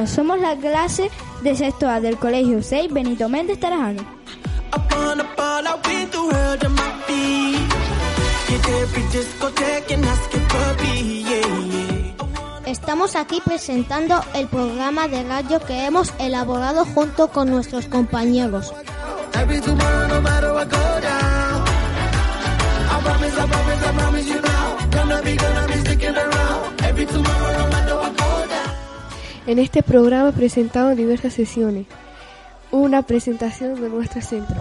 días. Somos la clase de sexto A del Colegio 6 Benito Méndez Tarajano. Estamos aquí presentando el programa de radio que hemos elaborado junto con nuestros compañeros. En este programa presentamos diversas sesiones. Una presentación de nuestro centro.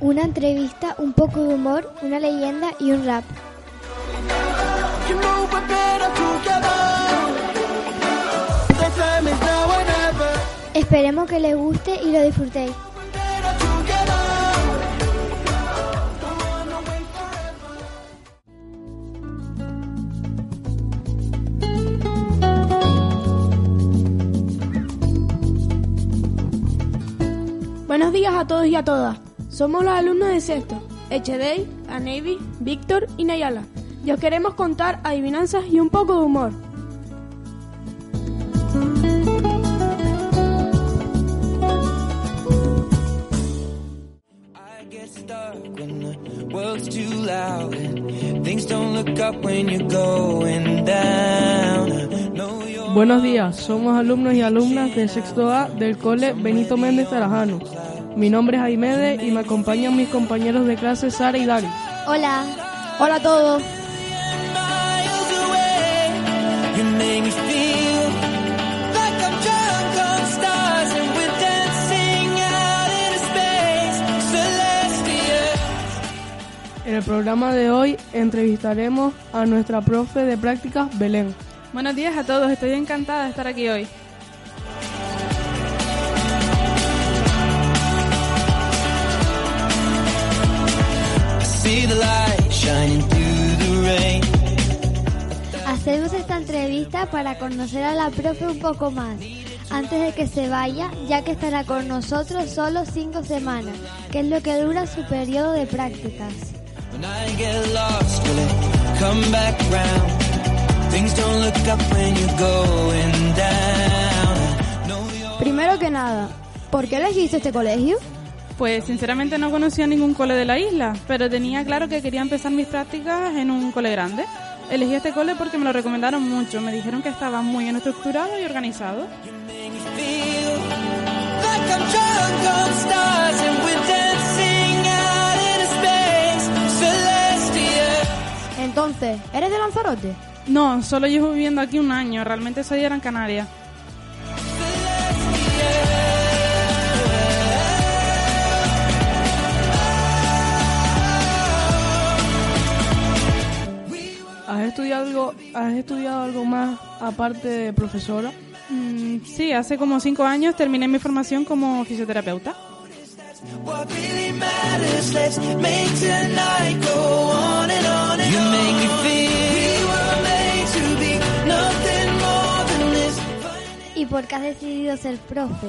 Una entrevista, un poco de humor, una leyenda y un rap. Esperemos que les guste y lo disfrutéis. Buenos días a todos y a todas. Somos los alumnos de sexto, Echedey, Anevi, Víctor y Nayala. Y os queremos contar adivinanzas y un poco de humor. Buenos días, somos alumnos y alumnas de sexto A del Cole Benito Méndez Tarajano. Mi nombre es Aimede y me acompañan mis compañeros de clase Sara y Dari. Hola. Hola a todos. En el programa de hoy entrevistaremos a nuestra profe de prácticas, Belén. Buenos días a todos, estoy encantada de estar aquí hoy. Hacemos esta entrevista para conocer a la profe un poco más, antes de que se vaya, ya que estará con nosotros solo cinco semanas, que es lo que dura su periodo de prácticas. Primero que nada, ¿por qué elegiste este colegio? Pues sinceramente no conocía ningún cole de la isla, pero tenía claro que quería empezar mis prácticas en un cole grande. Elegí este cole porque me lo recomendaron mucho, me dijeron que estaba muy bien estructurado y organizado. Entonces, ¿eres de Lanzarote? No, solo llevo viviendo aquí un año, realmente soy de Gran Canaria. Has estudiado algo más aparte de profesora? Mm, sí, hace como cinco años terminé mi formación como fisioterapeuta. ¿Y por qué has decidido ser profe?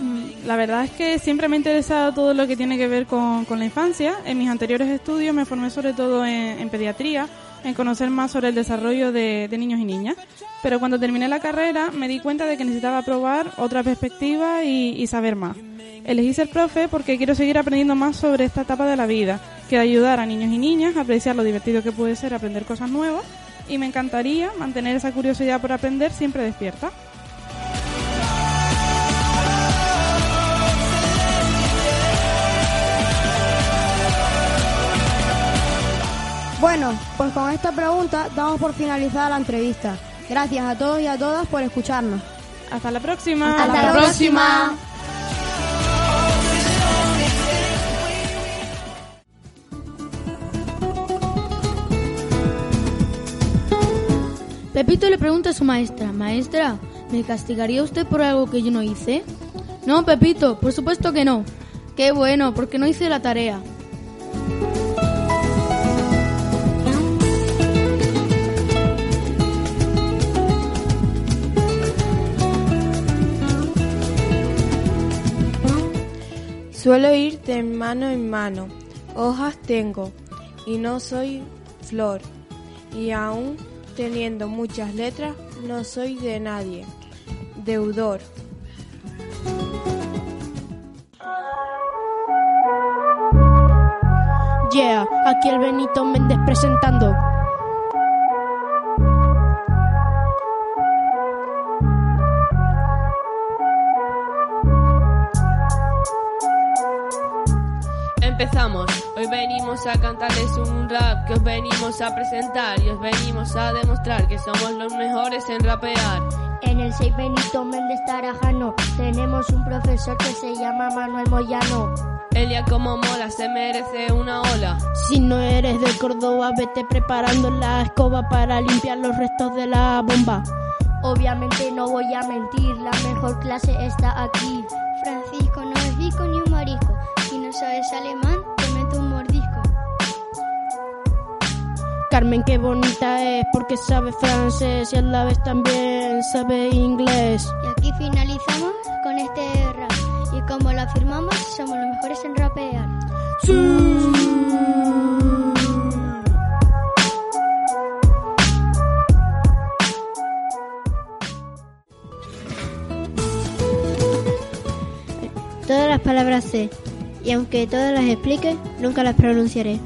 Mm, La verdad es que siempre me ha interesado todo lo que tiene que ver con, con la infancia. En mis anteriores estudios me formé sobre todo en, en pediatría, en conocer más sobre el desarrollo de, de niños y niñas. Pero cuando terminé la carrera me di cuenta de que necesitaba probar otra perspectiva y, y saber más. Elegí ser profe porque quiero seguir aprendiendo más sobre esta etapa de la vida, que ayudar a niños y niñas a apreciar lo divertido que puede ser aprender cosas nuevas y me encantaría mantener esa curiosidad por aprender siempre despierta. Bueno, pues con esta pregunta damos por finalizada la entrevista. Gracias a todos y a todas por escucharnos. Hasta la próxima. Hasta la próxima. Pepito le pregunta a su maestra, Maestra, ¿me castigaría usted por algo que yo no hice? No, Pepito, por supuesto que no. Qué bueno, porque no hice la tarea. Suelo ir de mano en mano, hojas tengo, y no soy flor, y aún teniendo muchas letras, no soy de nadie, deudor. Yeah, aquí el Benito Méndez presentando. Empezamos, hoy venimos a cantarles un rap que os venimos a presentar y os venimos a demostrar que somos los mejores en rapear. En el 6 Benito Méndez Tarajano tenemos un profesor que se llama Manuel Moyano. Elia como mola se merece una ola. Si no eres de Córdoba, vete preparando la escoba para limpiar los restos de la bomba. Obviamente no voy a mentir, la mejor clase está aquí. Francisco, no es disco ni un sabes alemán, te meto un mordisco. Carmen, qué bonita es porque sabe francés y a la vez también sabe inglés. Y aquí finalizamos con este rap. Y como lo afirmamos, somos los mejores en rapear. Todas las palabras sé, y aunque todas las explique, nunca las pronunciaré.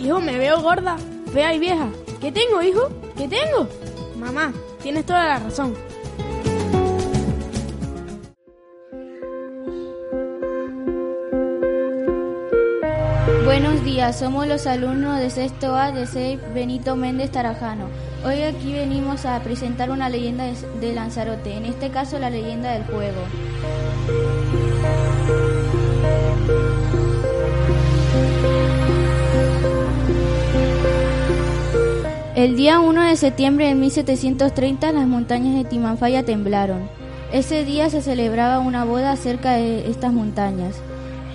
Hijo, me veo gorda, fea y vieja. ¿Qué tengo, hijo? ¿Qué tengo? Mamá, tienes toda la razón. Buenos días, somos los alumnos de sexto A de CEIP Benito Méndez Tarajano. Hoy aquí venimos a presentar una leyenda de, Lanzarote, en este caso la leyenda del fuego. El día 1 de septiembre de 1730 las montañas de Timanfaya temblaron. Ese día se celebraba una boda cerca de estas montañas.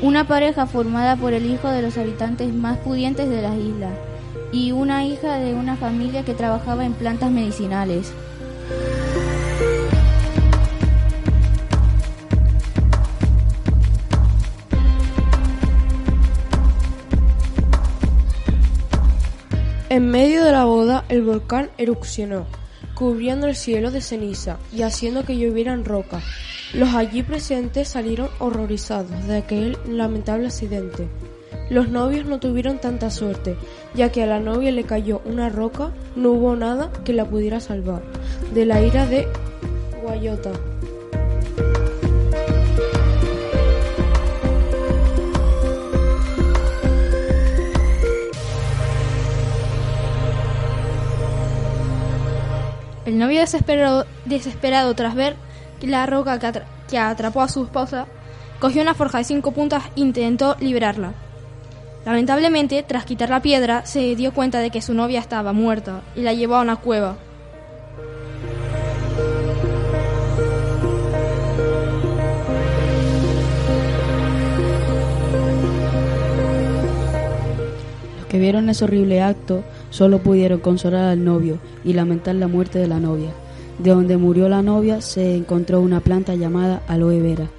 Una pareja formada por el hijo de los habitantes más pudientes de las islas y una hija de una familia que trabajaba en plantas medicinales. En medio de la boda, el volcán erupcionó, cubriendo el cielo de ceniza y haciendo que llovieran rocas. Los allí presentes salieron horrorizados de aquel lamentable accidente. Los novios no tuvieron tanta suerte, ya que a la novia le cayó una roca, no hubo nada que la pudiera salvar de la ira de Guayota. El novio desesperado, desesperado tras ver la roca que, atra- que atrapó a su esposa, cogió una forja de cinco puntas e intentó liberarla. Lamentablemente, tras quitar la piedra, se dio cuenta de que su novia estaba muerta y la llevó a una cueva. Los que vieron ese horrible acto solo pudieron consolar al novio y lamentar la muerte de la novia. De donde murió la novia se encontró una planta llamada aloe vera.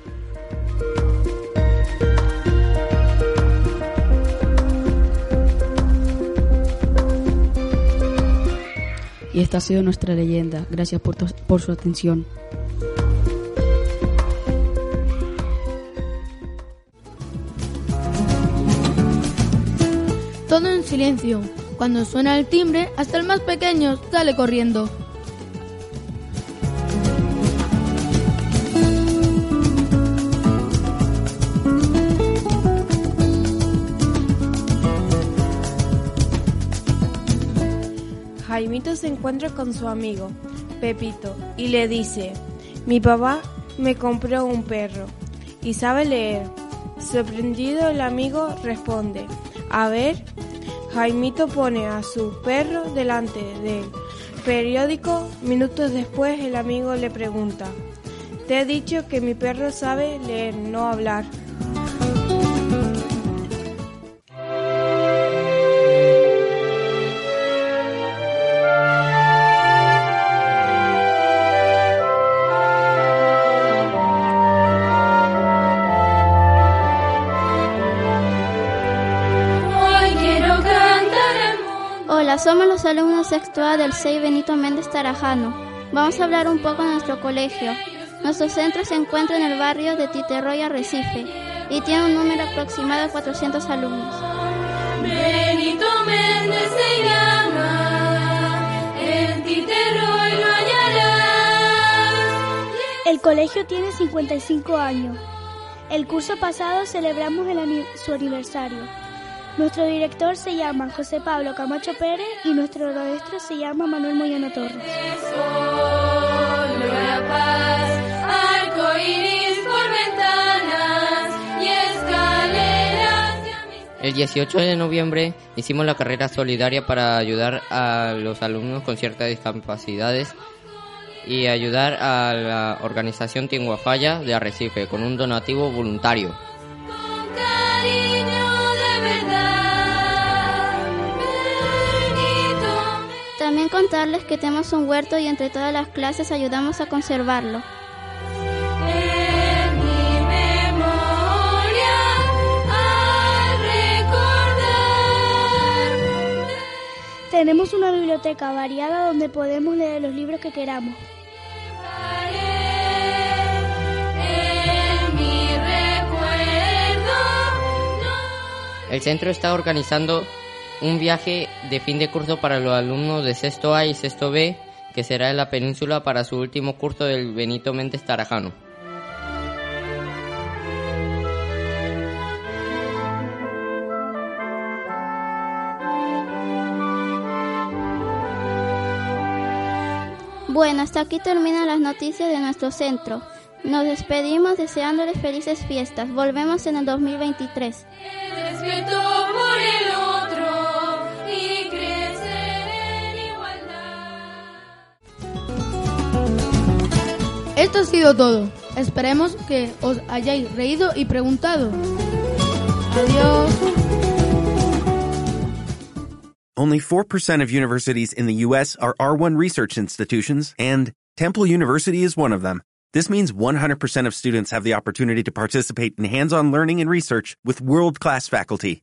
Y esta ha sido nuestra leyenda. Gracias por, por su atención. Todo en silencio. Cuando suena el timbre, hasta el más pequeño sale corriendo. Jaimito se encuentra con su amigo, Pepito, y le dice, mi papá me compró un perro y sabe leer. Sorprendido el amigo responde, a ver, Jaimito pone a su perro delante del periódico. Minutos después el amigo le pregunta, te he dicho que mi perro sabe leer, no hablar. Somos los alumnos sexto A del 6 Benito Méndez Tarajano. Vamos a hablar un poco de nuestro colegio. Nuestro centro se encuentra en el barrio de Titerroy Arrecife y tiene un número aproximado de 400 alumnos. Benito Méndez se llama, en Titerroy lo hallarás. El colegio tiene 55 años. El curso pasado celebramos el su aniversario. Nuestro director se llama José Pablo Camacho Pérez y nuestro maestro se llama Manuel Moyano Torres. El 18 de noviembre hicimos la carrera solidaria para ayudar a los alumnos con ciertas discapacidades y ayudar a la organización Tinguafalla de Arrecife con un donativo voluntario. Contarles que tenemos un huerto y entre todas las clases ayudamos a conservarlo. En mi memoria, al recordar. Tenemos una biblioteca variada donde podemos leer los libros que queramos. El centro está organizando un viaje de fin de curso para los alumnos de sexto A y sexto B que será en la península para su último curso del Benito Méndez Tarajano. Bueno, hasta aquí terminan las noticias de nuestro centro. Nos despedimos deseándoles felices fiestas. Volvemos en el 2023. Esto ha sido todo. Esperemos que os hayáis reído y preguntado. Adiós. Only 4% of universities in the U.S. are R1 research institutions, and Temple University is one of them. This means 100% of students have the opportunity to participate in hands-on learning and research with world-class faculty.